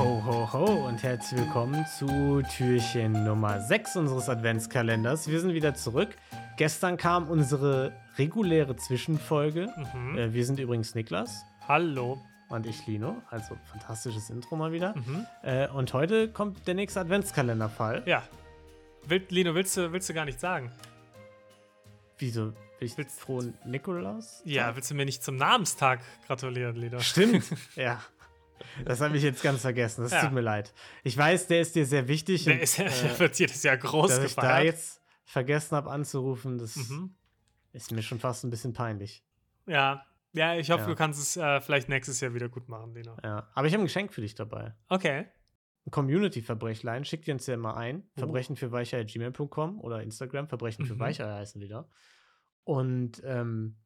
Ho, ho, ho und herzlich willkommen zu Türchen Nummer 6 unseres Adventskalenders. Wir sind wieder zurück. Gestern kam unsere reguläre Zwischenfolge. Mhm. Äh, wir sind übrigens Niklas Hallo. und ich Lino. Also fantastisches Intro mal wieder. Mhm. Äh, und heute kommt der nächste Adventskalenderfall. Ja. Will, Lino, willst du, willst du gar nicht sagen? Wieso? Ich Willst- frohen Nikolaus? Ja, willst du mir nicht zum Namenstag gratulieren, Lino? Stimmt, ja. Das habe ich jetzt ganz vergessen. Das Ja. tut mir leid. Ich weiß, der ist dir sehr wichtig. Der, und, ist, äh, der wird jedes Jahr groß dass ich da gefeiert. jetzt vergessen habe anzurufen, das Mhm. ist mir schon fast ein bisschen peinlich. Ja. ja, ich hoffe, Ja. du kannst es äh, vielleicht nächstes Jahr wieder gut machen, Lino. Ja. Aber ich habe ein Geschenk für dich dabei. Okay. Ein Community-Verbrechlein. Schickt ihr uns ja immer ein. Oh. Verbrechen für Weicher.gmail.com oder Instagram. Verbrechen für Mhm. Weicher heißen die da. Und ähm,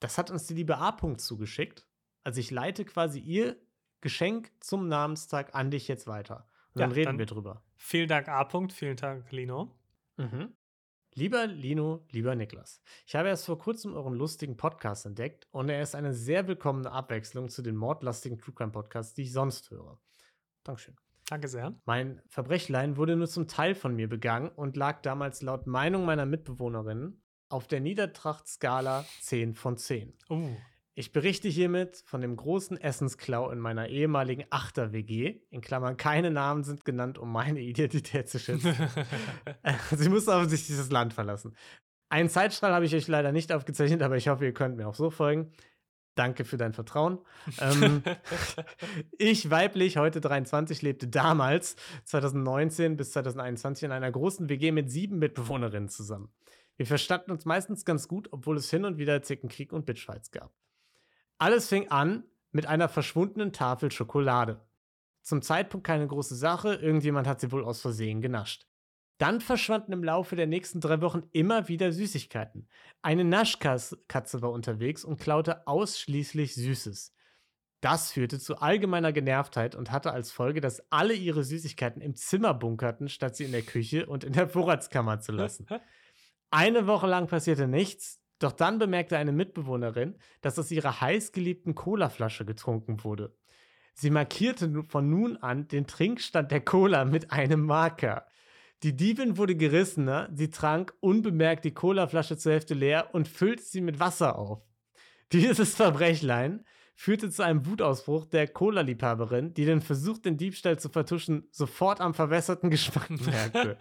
das hat uns die liebe A. -Punkt zugeschickt. Also ich leite quasi ihr Geschenk zum Namenstag an dich jetzt weiter. Und Ja, dann reden dann- wir drüber. Vielen Dank, A. -Punkt. Vielen Dank, Lino. Mhm. Lieber Lino, lieber Niklas, ich habe erst vor kurzem euren lustigen Podcast entdeckt und er ist eine sehr willkommene Abwechslung zu den mordlastigen True Crime Podcasts, die ich sonst höre. Dankeschön. Danke sehr. Mein Verbrechlein wurde nur zum Teil von mir begangen und lag damals laut Meinung meiner Mitbewohnerinnen auf der Niedertracht-Skala 10 von 10. Uh. Ich berichte hiermit von dem großen Essensklau in meiner ehemaligen Achter-WG. In Klammern, keine Namen sind genannt, um meine Identität zu schützen. Sie musste offensichtlich das Land verlassen. Einen Zeitstrahl habe ich euch leider nicht aufgezeichnet, aber ich hoffe, ihr könnt mir auch so folgen. Danke für dein Vertrauen. ähm, ich, weiblich, heute 23, lebte damals, 2019 bis 2021, in einer großen WG mit sieben Mitbewohnerinnen zusammen. Wir verstanden uns meistens ganz gut, obwohl es hin und wieder Zickenkrieg und Bitchfights gab. Alles fing an mit einer verschwundenen Tafel Schokolade. Zum Zeitpunkt keine große Sache, irgendjemand hat sie wohl aus Versehen genascht. Dann verschwanden im Laufe der nächsten drei Wochen immer wieder Süßigkeiten. Eine Naschkatze war unterwegs und klaute ausschließlich Süßes. Das führte zu allgemeiner Genervtheit und hatte als Folge, dass alle ihre Süßigkeiten im Zimmer bunkerten, statt sie in der Küche und in der Vorratskammer zu lassen. Eine Woche lang passierte nichts, doch dann bemerkte eine Mitbewohnerin, dass aus ihrer heißgeliebten Colaflasche getrunken wurde. Sie markierte von nun an den Trinkstand der Cola mit einem Marker. Die Diebin wurde gerissener, sie trank unbemerkt die Colaflasche zur Hälfte leer und füllte sie mit Wasser auf. Dieses Verbrechlein führte zu einem Wutausbruch der Cola-Liebhaberin, die den Versuch, den Diebstahl zu vertuschen, sofort am verwässerten Geschmack merkte.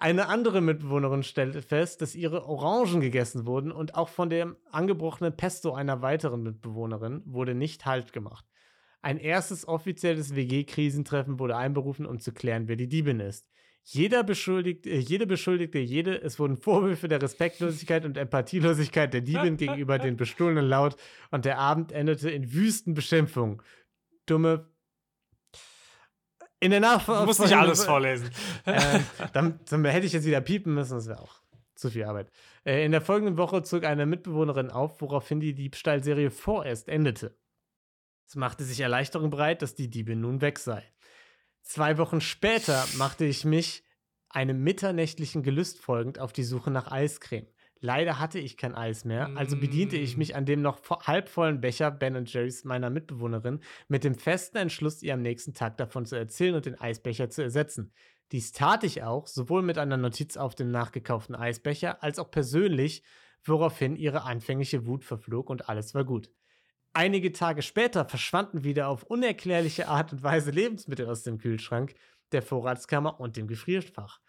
Eine andere Mitbewohnerin stellte fest, dass ihre Orangen gegessen wurden und auch von dem angebrochenen Pesto einer weiteren Mitbewohnerin wurde nicht Halt gemacht. Ein erstes offizielles WG-Krisentreffen wurde einberufen, um zu klären, wer die Diebin ist. Jeder beschuldigte, äh, jede beschuldigte jede, es wurden Vorwürfe der Respektlosigkeit und Empathielosigkeit der Diebin gegenüber den Bestohlenen laut und der Abend endete in wüsten Beschimpfungen. Dumme. In der Nachfolge. Du musst nicht alles vorlesen. ähm, dann, dann hätte ich jetzt wieder piepen müssen, das wäre auch zu viel Arbeit. Äh, in der folgenden Woche zog eine Mitbewohnerin auf, woraufhin die Diebstahlserie vorerst endete. Es machte sich Erleichterung breit, dass die Diebin nun weg sei. Zwei Wochen später machte ich mich einem mitternächtlichen Gelüst folgend auf die Suche nach Eiscreme. Leider hatte ich kein Eis mehr, also bediente ich mich an dem noch vo- halbvollen Becher Ben Jerry's meiner Mitbewohnerin mit dem festen Entschluss, ihr am nächsten Tag davon zu erzählen und den Eisbecher zu ersetzen. Dies tat ich auch, sowohl mit einer Notiz auf dem nachgekauften Eisbecher als auch persönlich, woraufhin ihre anfängliche Wut verflog und alles war gut. Einige Tage später verschwanden wieder auf unerklärliche Art und Weise Lebensmittel aus dem Kühlschrank, der Vorratskammer und dem Gefrierfach.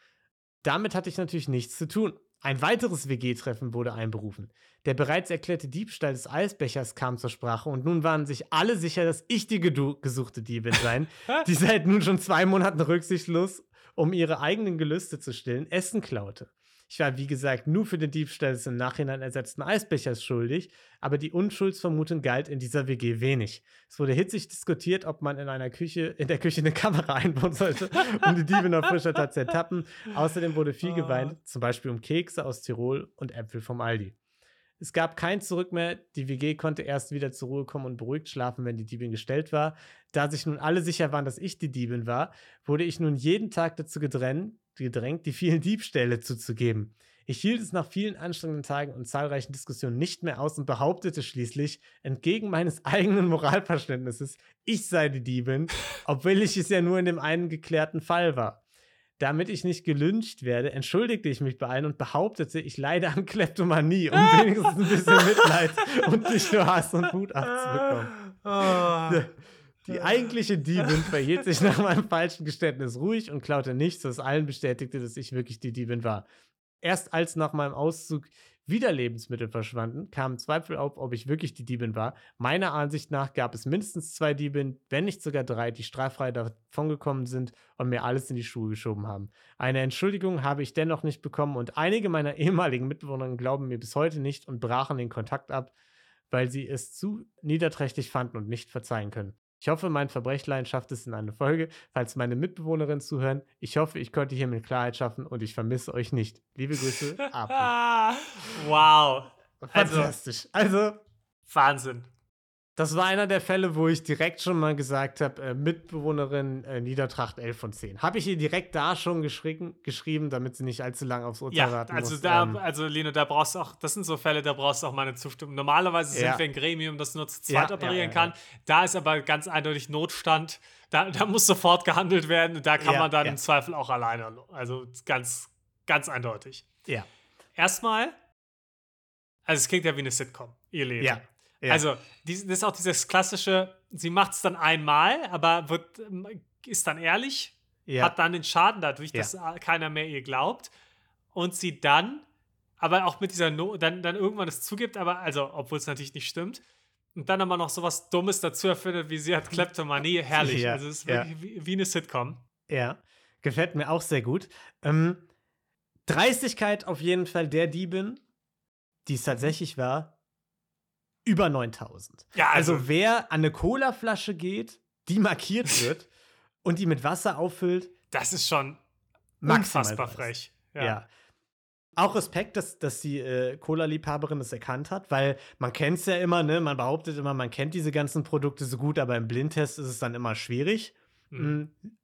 Damit hatte ich natürlich nichts zu tun. Ein weiteres WG-Treffen wurde einberufen. Der bereits erklärte Diebstahl des Eisbechers kam zur Sprache und nun waren sich alle sicher, dass ich die gesuchte Diebin sein, die seit nun schon zwei Monaten rücksichtslos, um ihre eigenen Gelüste zu stillen, Essen klaute. Ich war, wie gesagt, nur für den Diebstahl des im Nachhinein ersetzten Eisbechers schuldig, aber die Unschuldsvermutung galt in dieser WG wenig. Es wurde hitzig diskutiert, ob man in einer Küche, in der Küche eine Kamera einbauen sollte, um die Diebe noch frischer Tat zu ertappen. Außerdem wurde viel Ah. geweint, zum Beispiel um Kekse aus Tirol und Äpfel vom Aldi. Es gab kein Zurück mehr. Die WG konnte erst wieder zur Ruhe kommen und beruhigt schlafen, wenn die Diebin gestellt war. Da sich nun alle sicher waren, dass ich die Diebin war, wurde ich nun jeden Tag dazu gedrängt, gedrängt die vielen Diebstähle zuzugeben. Ich hielt es nach vielen anstrengenden Tagen und zahlreichen Diskussionen nicht mehr aus und behauptete schließlich, entgegen meines eigenen Moralverständnisses, ich sei die Diebin, obwohl ich es ja nur in dem einen geklärten Fall war. Damit ich nicht gelünscht werde, entschuldigte ich mich bei allen und behauptete, ich leide an Kleptomanie, um wenigstens ein bisschen Mitleid und nicht nur Hass und Wut abzubekommen. Die eigentliche Diebin verhielt sich nach meinem falschen Geständnis ruhig und klaute nichts, was allen bestätigte, dass ich wirklich die Diebin war. Erst als nach meinem Auszug wieder Lebensmittel verschwanden, kamen Zweifel auf, ob ich wirklich die Diebin war. Meiner Ansicht nach gab es mindestens zwei Diebin, wenn nicht sogar drei, die straffrei davongekommen sind und mir alles in die Schuhe geschoben haben. Eine Entschuldigung habe ich dennoch nicht bekommen und einige meiner ehemaligen Mitbewohner glauben mir bis heute nicht und brachen den Kontakt ab, weil sie es zu niederträchtig fanden und nicht verzeihen können. Ich hoffe, mein Verbrechlein schafft es in eine Folge. Falls meine Mitbewohnerinnen zuhören, ich hoffe, ich konnte hiermit Klarheit schaffen und ich vermisse euch nicht. Liebe Grüße, Apo. Wow. Also, Fantastisch. Also, Wahnsinn. Das war einer der Fälle, wo ich direkt schon mal gesagt habe, äh, Mitbewohnerin äh, Niedertracht 11 von 10. Habe ich ihr direkt da schon geschrieben, damit sie nicht allzu lange aufs Urteil Ja, warten also muss. da, Ähm, also Lino, da brauchst du auch, das sind so Fälle, da brauchst du auch meine Zustimmung. Normalerweise sind Ja. wir ein Gremium, das nur zu zweit ja, operieren ja, kann. Da ist aber ganz eindeutig Notstand. Da, da muss sofort gehandelt werden. und Da kann man dann im Zweifel auch alleine. Also ganz, ganz eindeutig. ja. Erstmal, also es klingt ja wie eine Sitcom, ihr Leben. Ja. Ja. Also, das ist auch dieses klassische, sie macht es dann einmal, aber wird, ähm, ist dann ehrlich, ja. hat dann den Schaden dadurch, Ja. dass äh, keiner mehr ihr glaubt und sie dann, aber auch mit dieser no dann, dann irgendwann es zugibt, aber also, obwohl es natürlich nicht stimmt, und dann aber noch sowas Dummes dazu erfindet, wie sie hat Kleptomanie, herrlich. Ja, Also es ist ja. wirklich wie, wie eine Sitcom. Ja, gefällt mir auch sehr gut. Ähm, Dreistigkeit auf jeden Fall der Diebin, die es tatsächlich war, über 9000. Ja, also, Also wer an eine Colaflasche geht, die markiert wird und die mit Wasser auffüllt, das ist schon unfassbar frech. Ja. Auch Respekt, dass, dass die äh, Cola-Liebhaberin das erkannt hat, weil man kennt es ja immer, ne? Man behauptet immer, man kennt diese ganzen Produkte so gut, aber im Blindtest ist es dann immer schwierig. Mhm. Mhm.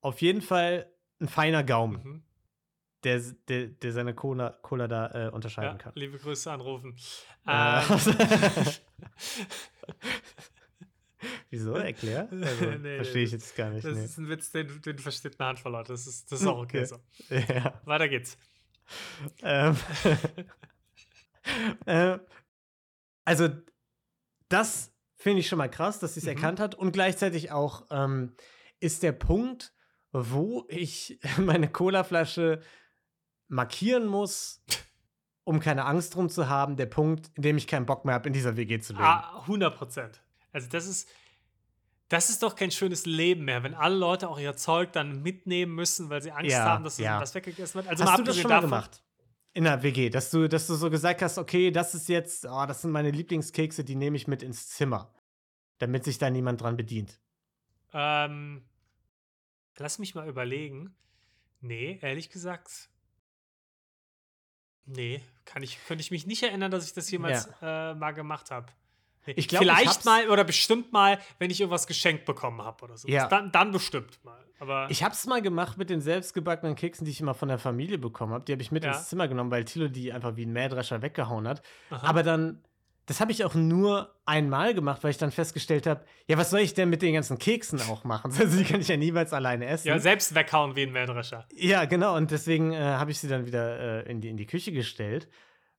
Auf jeden Fall ein feiner Gaumen, Mhm. Der, der, der seine Cola, Cola da äh, unterscheiden Ja, kann. liebe Grüße anrufen. Äh, Ähm, Wieso? Erklär? Also, Nee, Verstehe ich jetzt gar nicht. das Nee. ist ein Witz, den, den versteht eine Handvoll Leute. Das ist, das ist auch okay Okay. so. Ja. Weiter geht's. Ähm, äh, also, das finde ich schon mal krass, dass sie es Mhm. erkannt hat. Und gleichzeitig auch ähm, ist der Punkt, wo ich meine Colaflasche markieren muss, um keine Angst drum zu haben, der Punkt, in dem ich keinen Bock mehr habe, in dieser WG zu leben. Ah, 100 Prozent. Also das ist, das ist doch kein schönes Leben mehr, wenn alle Leute auch ihr Zeug dann mitnehmen müssen, weil sie Angst Ja, haben, dass ja. das weggegessen wird. Also hast du das schon mal davon- gemacht? In der WG, dass du, dass du so gesagt hast, okay, das ist jetzt, oh, das sind meine Lieblingskekse, die nehme ich mit ins Zimmer, damit sich da niemand dran bedient. Ähm, lass mich mal überlegen. Nee, ehrlich gesagt. Nee, kann ich, könnte ich mich nicht erinnern, dass ich das jemals äh, mal gemacht habe. Nee. Ich glaub, ich Vielleicht hab's- mal oder bestimmt mal, wenn ich irgendwas geschenkt bekommen habe oder so. Ja. Dann, dann bestimmt mal. Aber Ich hab's mal gemacht mit den selbstgebackenen Keksen, die ich immer von der Familie bekommen habe. Die habe ich mit Ja. ins Zimmer genommen, weil Thilo die einfach wie ein Mähdrescher weggehauen hat. Aha. Aber dann, das habe ich auch nur einmal gemacht, weil ich dann festgestellt habe, ja, was soll ich denn mit den ganzen Keksen auch machen? Also die kann ich ja niemals alleine essen. ja, selbst weghauen wie ein Mähdrescher. Ja, genau. Und deswegen äh, habe ich sie dann wieder äh, in, die, in die Küche gestellt.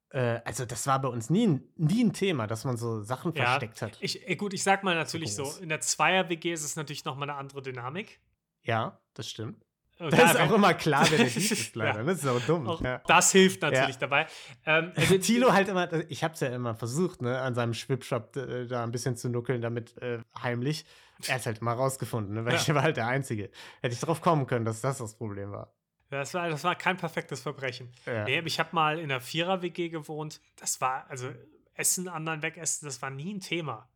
Äh, also, das war bei uns nie, ein- nie ein Thema, dass man so Sachen Ja, versteckt hat. Ich, äh, gut, ich sag mal natürlich so, in der Zweier-WG ist es natürlich nochmal eine andere Dynamik. ja, das stimmt. Und Da ist auch immer klar, wer der Dieb ist, leider. Ja. Das ist auch dumm. Auch ja. Das hilft natürlich Ja. dabei. Ähm, also, Tilo halt immer, ich hab's ja immer versucht, ne, an seinem Schwipshop äh, da ein bisschen zu nuckeln, damit äh, heimlich. Er hat's halt immer rausgefunden, ne, weil Ja. ich war halt der Einzige. Hätte ich drauf kommen können, dass das das Problem war. das, war, das war kein perfektes Verbrechen. Nee, ich habe mal in einer Vierer-WG gewohnt. Das war, also Essen, anderen wegessen, das war nie ein Thema.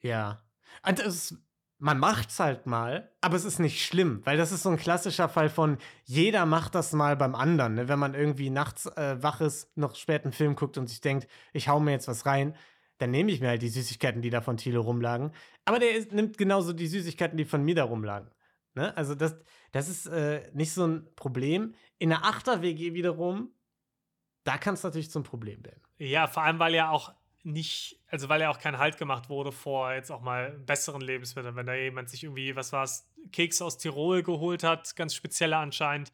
Ja. Und das, man macht's halt mal, aber es ist nicht schlimm, weil das ist so ein klassischer Fall von jeder macht das mal beim anderen. Ne? Wenn man irgendwie nachts äh, wach ist, noch spät einen Film guckt und sich denkt, ich hau mir jetzt was rein, dann nehme ich mir halt die Süßigkeiten, die da von Thilo rumlagen. Aber der ist, nimmt genauso die Süßigkeiten, die von mir da rumlagen. Ne? Also das, das ist äh, nicht so ein Problem. In der Achter-WG wiederum da kann es natürlich zum Problem werden. Ja, vor allem, weil ja auch nicht, also weil ja auch kein Halt gemacht wurde vor jetzt auch mal besseren Lebensmitteln. Wenn da jemand sich irgendwie, was war es, Keks aus Tirol geholt hat, ganz spezielle anscheinend,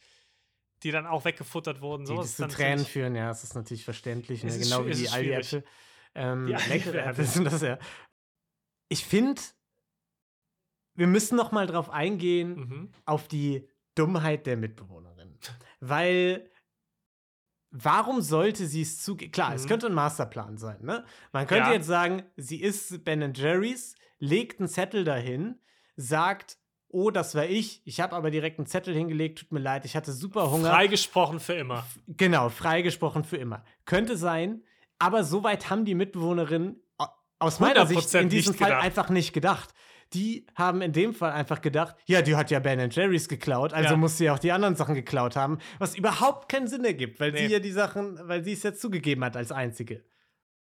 die dann auch weggefuttert wurden. Die So das zu Tränen führen, ja, das ist natürlich verständlich. Ne? Ist Genau wie die. Aldi-Äpfel. Ähm, Die Aldi-Äpfel. Sind das ja. Ich finde, wir müssen noch mal drauf eingehen, Mhm. auf die Dummheit der Mitbewohnerin. Weil, warum sollte sie es zugeben? Klar, es Mhm. könnte ein Masterplan sein, ne? Man könnte Ja. jetzt sagen, sie ist Ben Jerry's, legt einen Zettel dahin, sagt, oh, das war ich, ich habe aber direkt einen Zettel hingelegt, tut mir leid, ich hatte super Hunger. Freigesprochen für immer. Genau, freigesprochen für immer. Könnte sein, aber so weit haben die Mitbewohnerinnen au- aus meiner Sicht 100% in diesem Fall gedacht. einfach nicht gedacht. Die haben in dem Fall einfach gedacht, ja, die hat ja Ben Jerry's geklaut, also Ja. muss sie auch die anderen Sachen geklaut haben, was überhaupt keinen Sinn ergibt, weil Nee. sie ja die Sachen, weil sie es ja zugegeben hat als einzige.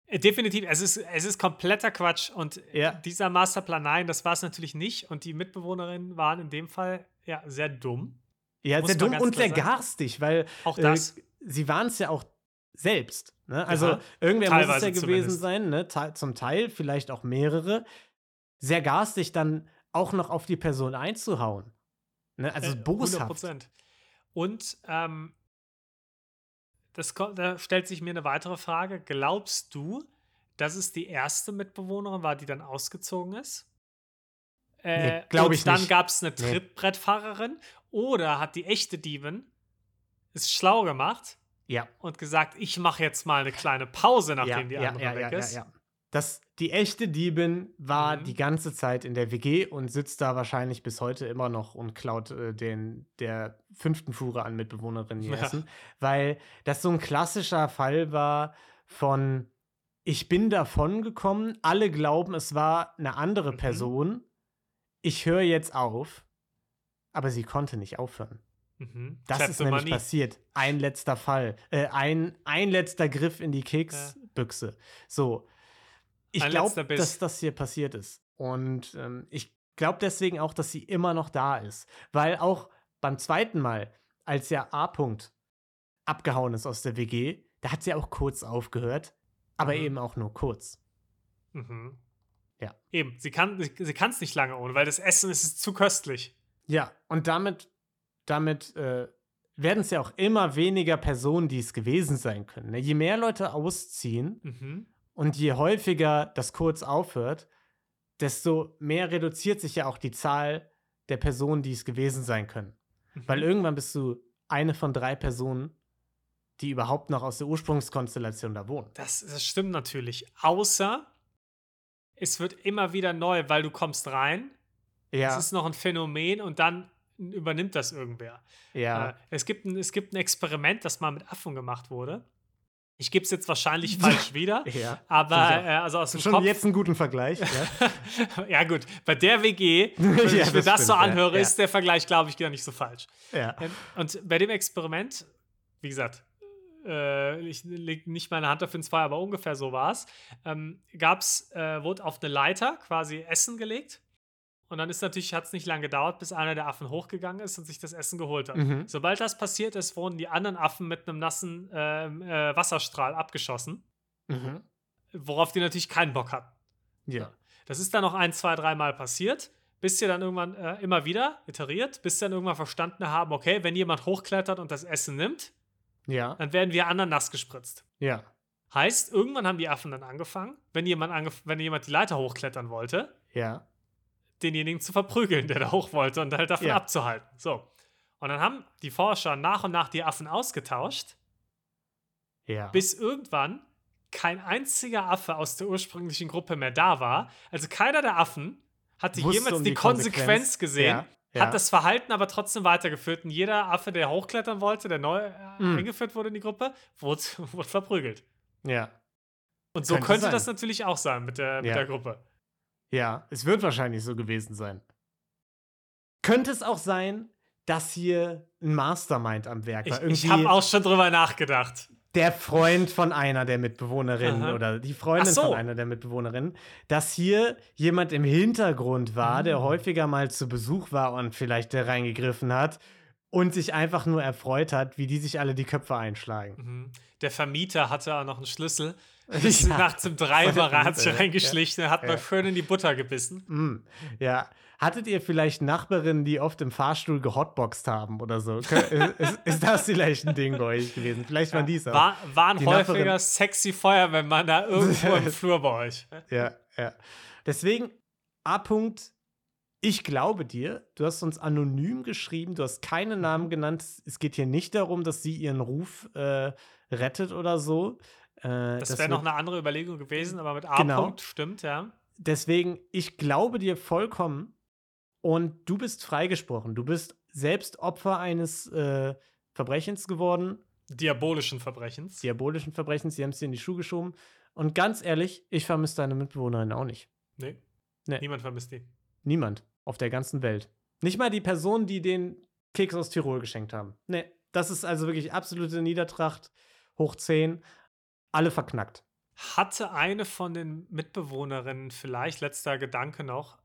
Äh, Definitiv, es ist, es ist kompletter Quatsch. Und Ja. dieser Masterplan, nein, das war es natürlich nicht. Und die Mitbewohnerinnen waren in dem Fall ja sehr dumm. Ja, Muss sehr dumm und sehr garstig, weil Auch äh, das. sie waren es ja auch selbst. Ne? Also Ja, irgendwer muss es ja gewesen zumindest. sein, ne? Zum Teil, vielleicht auch mehrere. Sehr garstig dann auch noch auf die Person einzuhauen. Ne? Also Äh, boshaft. 100%. Und ähm, das, ko- da stellt sich mir eine weitere Frage. Glaubst du, dass es die erste Mitbewohnerin war, die dann ausgezogen ist? Äh, Nee, glaub und ich dann nicht. gab es eine Nee. Trittbrettfahrerin oder hat die echte Diebin es schlau gemacht Ja, und gesagt, ich mache jetzt mal eine kleine Pause, nachdem ja, die andere ja, weg ja, ja, ist. Ja. Das, die echte Diebin war Mhm. die ganze Zeit in der WG und sitzt da wahrscheinlich bis heute immer noch und klaut äh, den, der fünften Fuhre an Mitbewohnerinnen Ja. Essen. Weil das so ein klassischer Fall war von ich bin davon gekommen, alle glauben, es war eine andere Mhm. Person. Ich höre jetzt auf. Aber sie konnte nicht aufhören. Mhm. Das ist nämlich Kleptomanie. passiert. Ein letzter Fall. Äh, ein, ein letzter Griff in die Keksbüchse. So. Ich glaube, dass das hier passiert ist. Und ähm, ich glaube deswegen auch, dass sie immer noch da ist. Weil auch beim zweiten Mal, als ja A. -Punkt abgehauen ist aus der WG, da hat sie auch kurz aufgehört. Aber Mhm. eben auch nur kurz. Mhm. Ja. Eben, sie kann es sie kann's nicht lange ohne, weil das Essen ist, ist zu köstlich. Ja, und damit, damit äh, werden es ja auch immer weniger Personen, die es gewesen sein können. Ne? Je mehr Leute ausziehen Mhm. Und je häufiger das kurz aufhört, desto mehr reduziert sich ja auch die Zahl der Personen, die es gewesen sein können. Weil Mhm. irgendwann bist du eine von drei Personen, die überhaupt noch aus der Ursprungskonstellation da wohnen. Das, das stimmt natürlich. Außer es wird immer wieder neu, weil du kommst rein, Ja, es ist noch ein Phänomen und dann übernimmt das irgendwer. ja. Äh, es, gibt ein, es gibt ein Experiment, das mal mit Affen gemacht wurde. Ich gebe es jetzt wahrscheinlich falsch wieder, ja. aber äh, also aus dem Schon Kopf. jetzt einen guten Vergleich. Ja. ja gut, bei der WG, wenn Ja, ich mir das das, so anhöre, ist der Vergleich, glaube ich, gar nicht so falsch. ja. Ähm, Und bei dem Experiment, wie gesagt, äh, ich lege nicht meine Hand dafür ins Feuer, aber ungefähr so war es, ähm, gab's, äh, wurde auf eine Leiter quasi Essen gelegt. Und dann ist natürlich, hat es nicht lange gedauert, bis einer der Affen hochgegangen ist und sich das Essen geholt hat. Mhm. Sobald das passiert ist, wurden die anderen Affen mit einem nassen ähm, äh, Wasserstrahl abgeschossen, Mhm. worauf die natürlich keinen Bock hatten. Ja. Das ist dann noch ein, zwei, dreimal passiert, bis sie dann irgendwann äh, immer wieder iteriert, bis sie dann irgendwann verstanden haben, okay, wenn jemand hochklettert und das Essen nimmt, Ja. dann werden wir anderen nass gespritzt. Ja. Heißt, irgendwann haben die Affen dann angefangen, wenn jemand, angef wenn jemand die Leiter hochklettern wollte, Ja. Denjenigen zu verprügeln, der da hoch wollte und halt davon Ja. abzuhalten. So. Und dann haben die Forscher nach und nach die Affen ausgetauscht, Ja. bis irgendwann kein einziger Affe aus der ursprünglichen Gruppe mehr da war. Also keiner der Affen hatte Wusste jemals um die, die Konsequenz, Konsequenz. gesehen, Ja, ja. hat das Verhalten aber trotzdem weitergeführt. Und jeder Affe, der hochklettern wollte, der neu Mhm. eingeführt wurde in die Gruppe, wurde, wurde verprügelt. ja. Und so Könnte könnte, das natürlich auch sein mit der, mit Ja. der Gruppe. Ja, es wird wahrscheinlich so gewesen sein. Könnte es auch sein, dass hier ein Mastermind am Werk Ich, war? ich Irgendwie habe auch schon drüber nachgedacht. der Freund von einer der Mitbewohnerinnen Aha. oder die Freundin so. von einer der Mitbewohnerinnen, dass hier jemand im Hintergrund war, der Mhm. häufiger mal zu Besuch war und vielleicht da reingegriffen hat und sich einfach nur erfreut hat, wie die sich alle die Köpfe einschlagen. Mhm. Der Vermieter hatte auch noch einen Schlüssel. Ist ja. nachts um drei hat sich reingeschlichen, ja. hat ja. mal schön in die Butter gebissen. Mm. Ja. Hattet ihr vielleicht Nachbarinnen, die oft im Fahrstuhl gehotboxt haben oder so? ist, ist, das vielleicht ein Ding bei euch gewesen? Vielleicht waren die es auch. War, waren die häufiger Nachbarin sexy Feuerwehrmänner irgendwo im Flur bei euch. Ja, ja. Deswegen, A-Punkt, ich glaube dir, du hast uns anonym geschrieben, du hast keine Namen genannt. Es geht hier nicht darum, dass sie ihren Ruf äh, rettet oder so. Äh, das wäre noch eine andere Überlegung gewesen, aber mit A-Punkt genau. stimmt, ja. Deswegen, ich glaube dir vollkommen und du bist freigesprochen. Du bist selbst Opfer eines äh, Verbrechens geworden. Diabolischen Verbrechens. Diabolischen Verbrechens, sie haben es dir in die Schuhe geschoben. Und ganz ehrlich, ich vermisse deine Mitbewohnerin auch nicht. Nee. nee. Niemand vermisst die. Niemand auf der ganzen Welt. Nicht mal die Personen, die den Keks aus Tirol geschenkt haben. Nee, das ist also wirklich absolute Niedertracht, hoch 10, alle verknackt. Hatte eine von den Mitbewohnerinnen vielleicht, letzter Gedanke noch,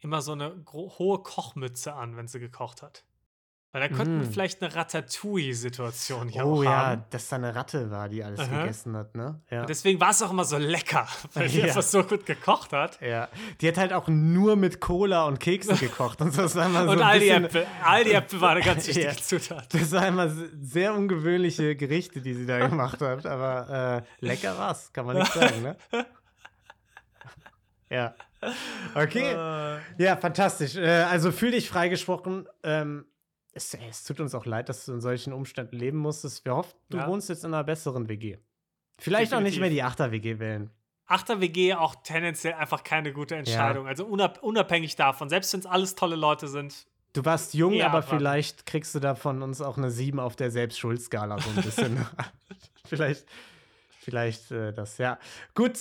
immer so eine hohe Kochmütze an, wenn sie gekocht hat? Weil da könnten wir mm. vielleicht eine Ratatouille-Situation hier oh, auch haben. Oh ja, dass da eine Ratte war, die alles Aha. gegessen hat, ne? Ja. Und deswegen war es auch immer so lecker, weil die ja. einfach so gut gekocht hat. Ja. Die hat halt auch nur mit Cola und Keksen gekocht und. Das war immer so und all die Äpfel. All die Äpfel waren eine ganz wichtige ja. Zutat. Das waren immer sehr ungewöhnliche Gerichte, die sie da gemacht hat. Aber äh, lecker war's, kann man nicht sagen, ne? ja. Okay. Uh. Ja, fantastisch. Äh, also fühl dich freigesprochen. Ähm, es, es, tut uns auch leid, dass du in solchen Umständen leben musstest. Wir hoffen, du ja. wohnst jetzt in einer besseren WG. Vielleicht Definitiv. auch nicht mehr die 8er WG wählen. 8er WG auch tendenziell einfach keine gute Entscheidung. Ja. Also unab unabhängig davon, selbst wenn es alles tolle Leute sind. Du warst jung, aber dran. vielleicht kriegst du da von uns auch eine 7 auf der Selbstschuldskala so ein bisschen. vielleicht, vielleicht äh, das, ja. Gut,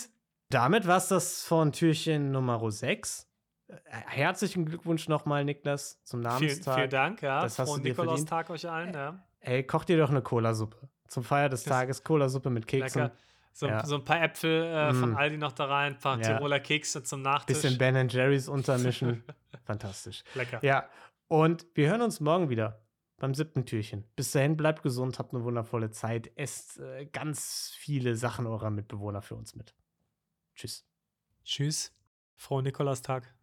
damit war es das von Türchen Nummer 6. Äh, herzlichen Glückwunsch nochmal, Niklas, zum Namenstag. Vielen, vielen Dank, ja. Das hast Frohen Nikolaustag euch allen, ja. Ey, koch dir doch eine Cola-Suppe. Zum Feier des Tages Cola-Suppe mit Keksen. Lecker. So, ja. so, ein paar Äpfel äh, mm. von Aldi noch da rein, ein paar ja. Tiroler Kekse zum Nachtisch. Bisschen Ben Jerry's untermischen. Fantastisch. Lecker. Ja, und wir hören uns morgen wieder beim siebten Türchen. Bis dahin, bleibt gesund, habt eine wundervolle Zeit. Esst äh, ganz viele Sachen eurer Mitbewohner für uns mit. Tschüss. Tschüss. Frohen Nikolaustag.